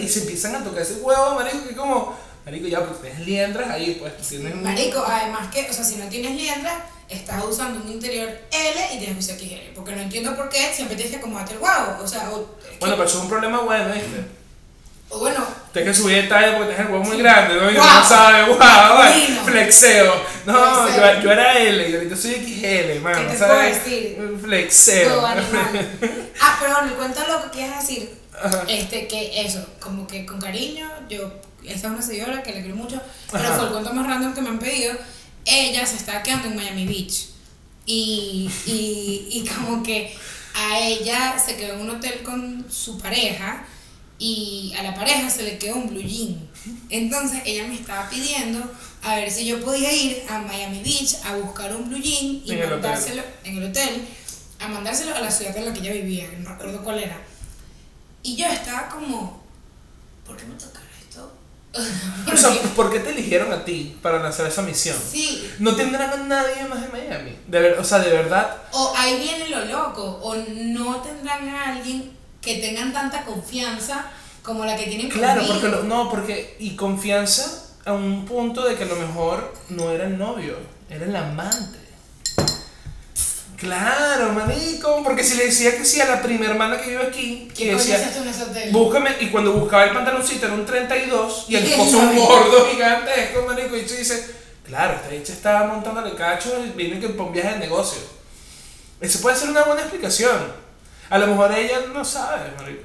S1: Y se empiezan a tocar ese huevo, marico, que como, marico, ya, porque tienes liendras ahí, pues tú tienes
S2: Marico, además que, o sea, si no tienes liendra, estás usando un interior L y tienes que usar XL. Porque no entiendo por qué siempre tienes que acomodarte el huevo. O sea, o, es
S1: Bueno, pero eso es un problema bueno, ¿viste?
S2: O bueno,
S1: Tienes que subir de talla porque tienes el huevo muy grande, ¿no? Y
S2: Guau.
S1: no sabes, wow,
S2: Fino.
S1: flexeo. No, yo, yo era L y ahorita soy XL, mano,
S2: ¿Qué te
S1: ¿sabes?
S2: puedo decir?
S1: Flexeo.
S2: animal. Ah, perdón, el cuento loco que a decir.
S1: Ajá.
S2: Este, que eso, como que con cariño, yo, esta es una seguidora que le quiero mucho, pero
S1: Ajá.
S2: fue el cuento más random que me han pedido. Ella se estaba quedando en Miami Beach. Y, y, y como que a ella se quedó en un hotel con su pareja y a la pareja se le quedó un blue jean. Entonces ella me estaba pidiendo a ver si yo podía ir a Miami Beach a buscar un blue jean y
S1: En el
S2: mandárselo en el hotel, a mandárselo a la ciudad en la que ella vivía, no recuerdo cuál era. Y yo estaba como, ¿por qué me toca esto?
S1: O sea, ¿por qué te eligieron a ti para hacer esa misión?
S2: sí,
S1: No tendrán a nadie más de Miami. De ver, o sea, de verdad.
S2: o ahí viene lo loco, o no tendrán a alguien que tengan tanta confianza como la que tienen
S1: Claro,
S2: conmigo.
S1: porque lo- no, porque y confianza a un punto de que a lo mejor no era el novio, era el amante. Claro, manico, porque si le decía que sí a la prima hermana que vive aquí,
S2: ¿Qué
S1: que decía,
S2: en
S1: búscame, y cuando buscaba el pantaloncito era un 32 y el esposo
S2: el
S1: un gordo gigantesco, manico, y tú dices, claro, esta dicha estaba montándole cacho y vino que por un viaje de negocio. Eso puede ser una buena explicación. A lo mejor ella no sabe, marico.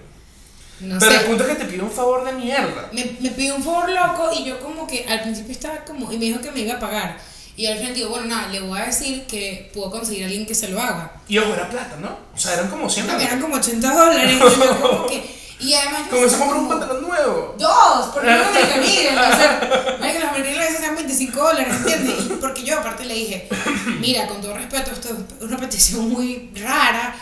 S2: No
S1: Pero
S2: sé.
S1: el punto es que te pide un favor de mierda.
S2: me, me pidió un favor loco y yo como que al principio estaba como, y me dijo que me iba a pagar. Y al final digo, bueno, nada, le voy a decir que puedo conseguir a alguien que se lo haga.
S1: Y ojo, era plata, ¿no? O sea, eran como 100
S2: No, que
S1: dólares.
S2: eran como 80 dólares. y yo como que, y además
S1: Como compra un pantalón nuevo.
S2: Dos, porque no me Miguel, o sea, marico, los americanos a veces dan 25 dólares, ¿entiendes? Y porque yo aparte le dije, mira, con todo respeto, esto es una petición muy rara,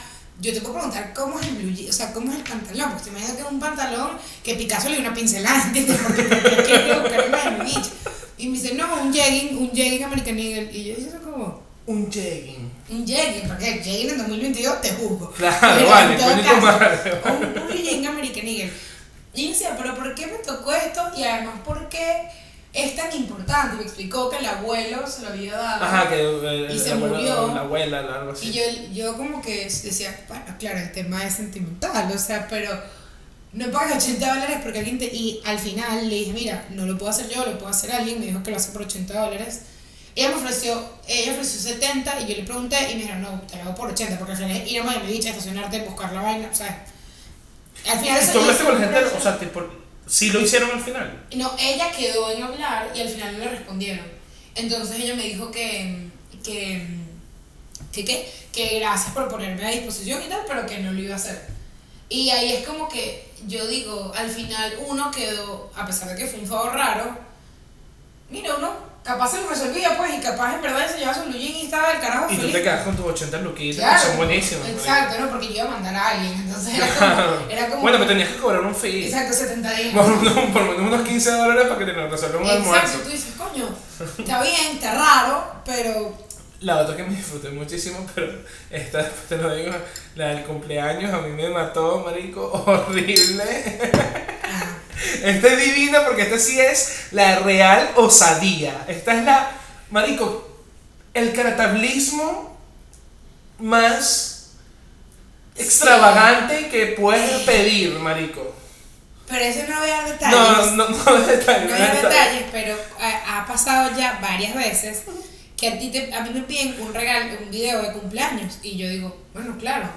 S2: yo te puedo preguntar cómo es el blue o sea, cómo es el pantalón, porque te imaginas que es un pantalón que Picasso le dio una pincelada, ¿entiendes? Porque quiero buscar Beach. Y me dice, no, un jegging, un jegging American Eagle. Y yo dije, como,
S1: Un jegging.
S2: un jegging, porque el jegging en 2022 te juzgo.
S1: Claro, vale, coño madre.
S2: Un, un jean American Eagle. Y yo decía, pero ¿por qué me tocó esto? Y además, ¿por qué es tan importante? Me explicó que el abuelo se lo había dado.
S1: Ajá, que eh,
S2: Y se
S1: la abuela-
S2: murió.
S1: La abuela, algo así.
S2: Y yo, yo como que decía, bueno, claro, el tema es sentimental, o sea, pero no pagas 80 dólares porque alguien te... Y al final le dije, mira, no lo puedo hacer yo, lo puedo hacer alguien, me dijo que lo hace por 80 dólares. Ella me ofreció, ella ofreció 70 y yo le pregunté y me dijeron, no, te lo hago por 80 porque al final es ir a Miami Beach, estacionarte, buscar la vaina, o sea... Al final
S1: ¿Y
S2: eso
S1: tú hablaste con la gente? O sea, tipo, sí lo hicieron al final.
S2: no, ella quedó en hablar y al final no le respondieron. Entonces ella me dijo que, que, que, que, que gracias por ponerme a disposición y tal, pero que no lo iba a hacer. Y ahí es como que yo digo, al final uno quedó, a pesar de que fue un favor raro, mira, uno capaz se lo resolvía pues y capaz en verdad se llevaba su blue jean y estaba del carajo
S1: Y tú
S2: feliz.
S1: te quedas con tus 80 luquitas,
S2: Claro,
S1: que son buenísimos.
S2: Exacto, ¿no? Porque yo iba a mandar a alguien, entonces era
S1: Claro.
S2: como... Era como
S1: Bueno, pero tenías que cobrar un fee.
S2: Exacto, 70 días.
S1: Por, uno- por lo menos unos 15 dólares para que te lo resuelva un
S2: Exacto,
S1: almuerzo.
S2: tú dices, coño, está bien, está raro, pero
S1: La otra que me disfruté muchísimo, pero esta después te lo digo, la del cumpleaños a mí me mató, marico, horrible. Esta es divina porque esta sí es la real osadía. Esta es la, marico, el caratablismo más extravagante que puedes pedir, marico.
S2: pero eso no voy a dar detalles.
S1: No, no, no, no detalles,
S2: No voy a
S1: detalles.
S2: detalles, pero ha, ha pasado ya varias veces que a, ti te, a mí me piden un regalo, un video de cumpleaños y yo digo, bueno, claro,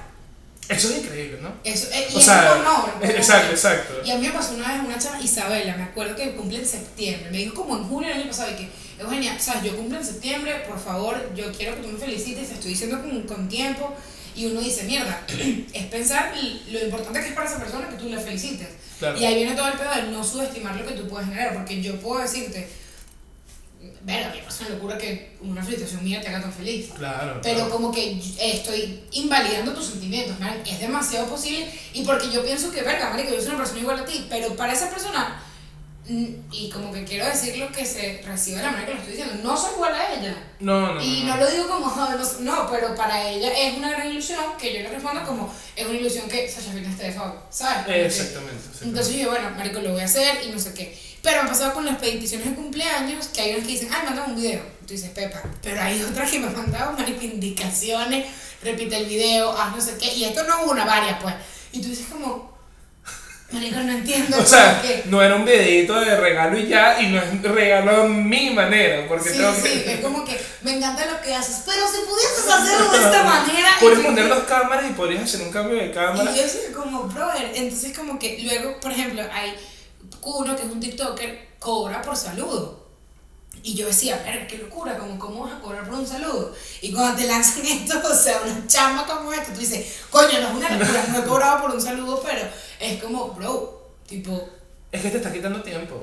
S1: Eso es increíble, ¿no?
S2: eso eh, y
S1: O
S2: es un honor.
S1: exacto, exacto.
S2: Y a mí me pasó una vez una chava, Isabela, me acuerdo que cumple en septiembre. Me dijo como en julio del año pasado y que, Eugenia, sabes, yo cumplo en septiembre, por favor, yo quiero que tú me felicites, te estoy diciendo con, con tiempo. Y uno dice, mierda, es pensar lo importante que es para esa persona que tú le felicites.
S1: Claro.
S2: Y ahí viene todo el pedo de no subestimar lo que tú puedes generar, porque yo puedo decirte, Ver, me parece una locura que una felicitación mía te haga tan feliz.
S1: Claro.
S2: Pero
S1: claro.
S2: como que estoy invalidando tus sentimientos, man. Es demasiado posible. Y porque yo pienso que, verga, marico, yo soy una persona igual a ti. Pero para esa persona, mm, y como que quiero decir lo que se recibe de la manera que lo estoy diciendo, no soy igual a ella.
S1: No, no,
S2: Y
S1: no.
S2: no lo digo como, "Ay, no, no, pero para ella es una gran ilusión que yo le respondo como, es una ilusión que Sasha Fitness esté de favor, ¿sabes?
S1: Exactamente. exactamente.
S2: entonces yo, bueno, marico, lo voy a hacer y no sé qué. Pero me ha pasado con las peticiones de cumpleaños que hay unas que dicen, ay, mándame un video. Tú dices, Pepa. Pero hay otras que me han mandado, indicaciones, repite el video, haz no sé qué. Y esto no una, varias, pues. Y tú dices como, marico, no entiendo.
S1: O sea,
S2: qué.
S1: no era un videito de regalo y ya, y no es regalo a mi manera, porque
S2: Sí,
S1: tengo
S2: sí,
S1: que...
S2: es como que me encanta lo que haces, pero si pudieses hacerlo de esta manera.
S1: Puedes poner dos cámaras y podrías hacer un cambio de cámara.
S2: Y yo soy como, brother, entonces como que luego, por ejemplo, hay uno que es un TikToker, cobra por saludo. Y yo decía, pero qué locura, como, ¿cómo vas a cobrar por un saludo? Y cuando te lanzan esto, o sea, una chamba como esta, tú dices, coño, no es una locura, no he cobrado por un saludo, pero es como, bro, tipo,
S1: Es que te está quitando tiempo.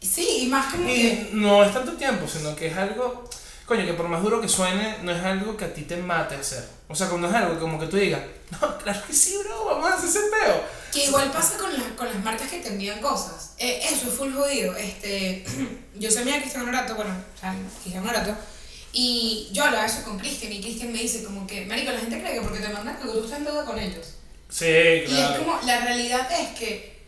S2: sí, y más como que...
S1: Y no es tanto tiempo, sino que es algo, coño, que por más duro que suene, no es algo que a ti te mate hacer. O sea, no es algo como que tú digas, no, claro que sí, bro, vamos a hacer ese peo.
S2: Que igual pasa con, las con las marcas que te envían cosas. Eh, eso es full jodido. Este, yo soy de Cristian Honorato, bueno, o sea, Cristian Honorato, y yo hablaba eso con Cristian, y Cristian me dice como que, marico, la gente cree que porque te mandan que tú estás en deuda con ellos.
S1: Sí,
S2: Y es
S1: claro.
S2: como, la realidad es que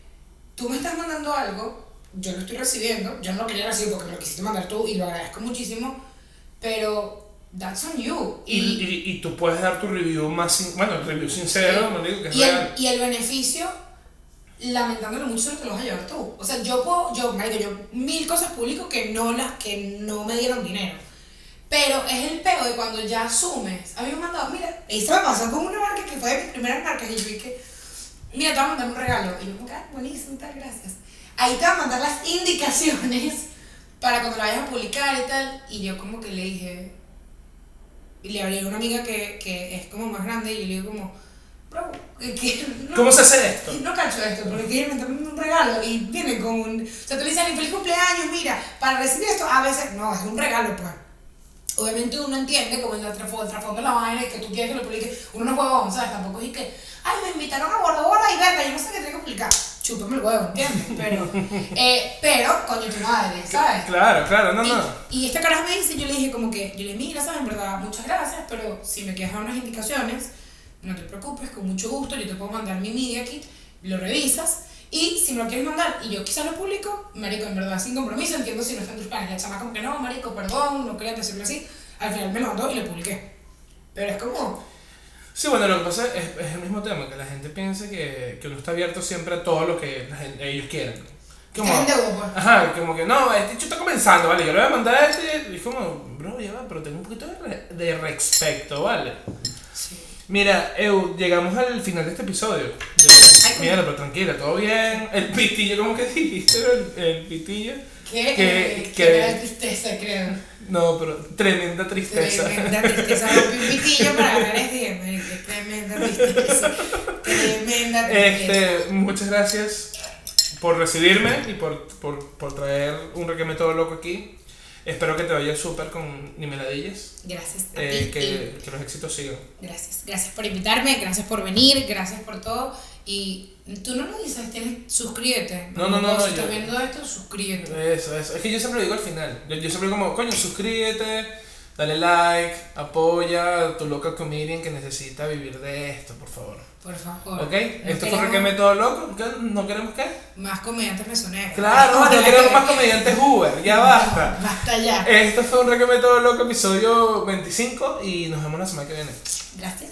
S2: tú me estás mandando algo, yo lo estoy recibiendo, yo no lo quería recibir porque me lo quisiste mandar tú, y lo agradezco muchísimo, pero that's on you.
S1: Y, y, y tú puedes dar tu review más, sin- bueno, el review sincero, no digo que es
S2: Y el,
S1: real.
S2: y el beneficio, lamentándolo mucho, te lo vas a llevar tú. O sea, yo puedo, yo, marico, yo mil cosas publico que no las, que no me dieron dinero. Pero es el peo de cuando ya asumes. A mí me han mandado, mira, esto me pasó con una marca que fue de mis primeras marcas y yo dije, mira, te voy a mandar un regalo. Y yo, como que, "Ah, buenísimo, tal, gracias. Ahí te voy a mandar las indicaciones para cuando la vayas a publicar y tal. Y yo como que le dije, y le hablé a una amiga que, que es como más grande y yo le digo como, bro, que, no,
S1: ¿Cómo se hace esto?
S2: no cacho esto, porque quieren meterme un regalo y viene con un... O sea, tú le dices, "Ay, feliz cumpleaños, mira, para recibir esto, a veces, no, es un regalo, pues. Obviamente uno entiende, como en el trasfondo, de la vaina, y que tú quieres que lo publique, uno no es huevón, ¿sabes? Tampoco es que, ay, me invitaron a Bora Bora y verga, yo no sé qué tengo que publicar. Chúpame el huevo, ¿entiendes? Pero, eh, pero, coño, tu madre, ¿sabes?
S1: Claro, claro, no,
S2: Y,
S1: no.
S2: y esta caraja me dice, yo le dije como que, yo le dije, mira, sabes, en verdad, muchas gracias, pero si me quieres dar unas indicaciones, no te preocupes, con mucho gusto, yo te puedo mandar mi media kit, lo revisas, y si me lo quieres mandar y yo quizás lo publico, marico, en verdad, sin compromiso, entiendo si no está en tus planes. La chama como que no, marico, perdón, no quería decirlo así, al final me lo mandó y lo publiqué. Pero es como,
S1: Sí, bueno, lo que pasa es, es el mismo tema, que la gente piensa que, que uno está abierto siempre a todo lo que la gente- ellos quieran. Como,
S2: pues.
S1: ajá, como que no, este chico está comenzando, ¿vale? Yo le voy a mandar a este y es como, bro, ya va, pero tengo un poquito de, re- de respecto, ¿vale?
S2: Sí.
S1: Mira, Eu, llegamos al final de este episodio. De-
S2: Ay,
S1: mira, pero tranquila, todo bien. El pitillo, ¿cómo que dijiste? El, el pitillo.
S2: Que,
S1: Que-
S2: eh,
S1: que-
S2: que me da tristeza, creo.
S1: No, pero tremenda tristeza.
S2: Tremenda tristeza. Rompí un pitillo para ganar este día. Tremenda tristeza. Tremenda tristeza.
S1: Este, muchas gracias por recibirme y por, por, por traer un requeme todo loco aquí. Espero que te vaya súper con Nimeladillas.
S2: Gracias a
S1: Eh,
S2: ti.
S1: que, que los éxitos sigan.
S2: y Gracias. Gracias por invitarme, gracias por venir, gracias por todo. Y tú no lo dices, tienes, suscríbete.
S1: No, no, no,
S2: Si
S1: no,
S2: estás
S1: yo-
S2: viendo esto, suscríbete.
S1: Eso, eso. Es que yo siempre lo digo al final. Yo, yo siempre digo como, coño, suscríbete, dale like, apoya a tu local comedian que necesita vivir de esto, por favor.
S2: Por favor.
S1: ¿Ok?
S2: No
S1: Esto fue un
S2: queremos
S1: requeme todo loco. ¿No queremos qué?
S2: Más comediantes mesoneros.
S1: Claro, no queremos más comediantes Uber. Ya basta.
S2: Basta ya.
S1: Esto fue un requeme todo loco, episodio 25 y nos vemos la semana que viene.
S2: Gracias.